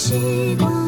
时光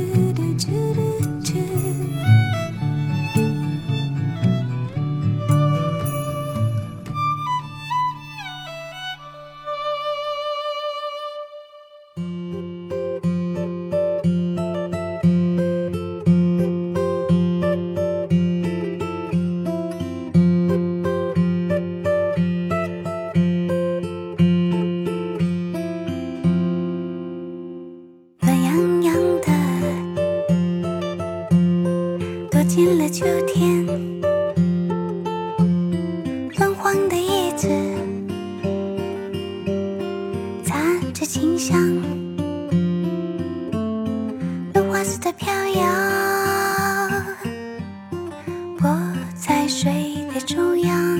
进了秋天，昏黄的叶子擦着清香，芦花似的飘摇，我在水的中央。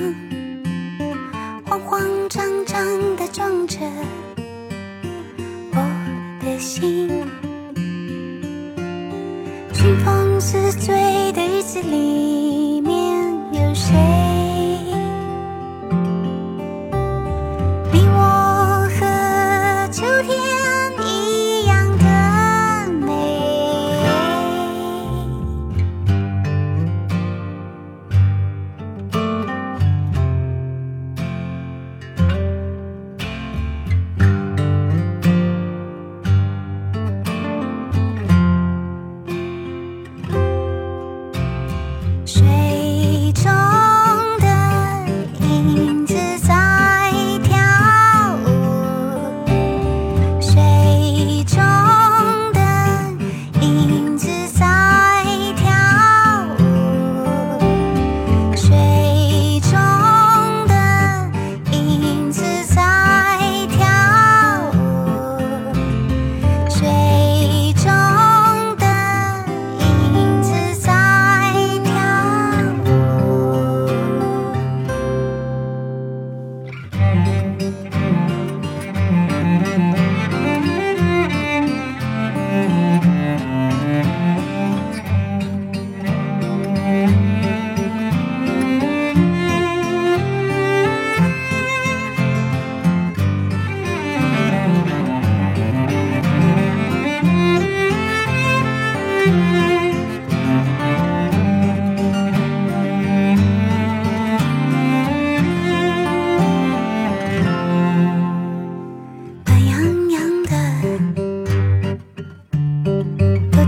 easily.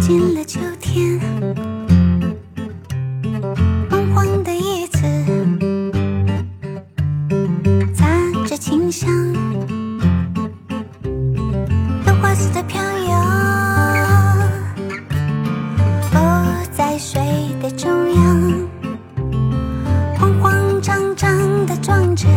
进了秋天，黄黄的叶子杂着清香，油花似的飘摇，落在水的中央，慌慌张张的撞着。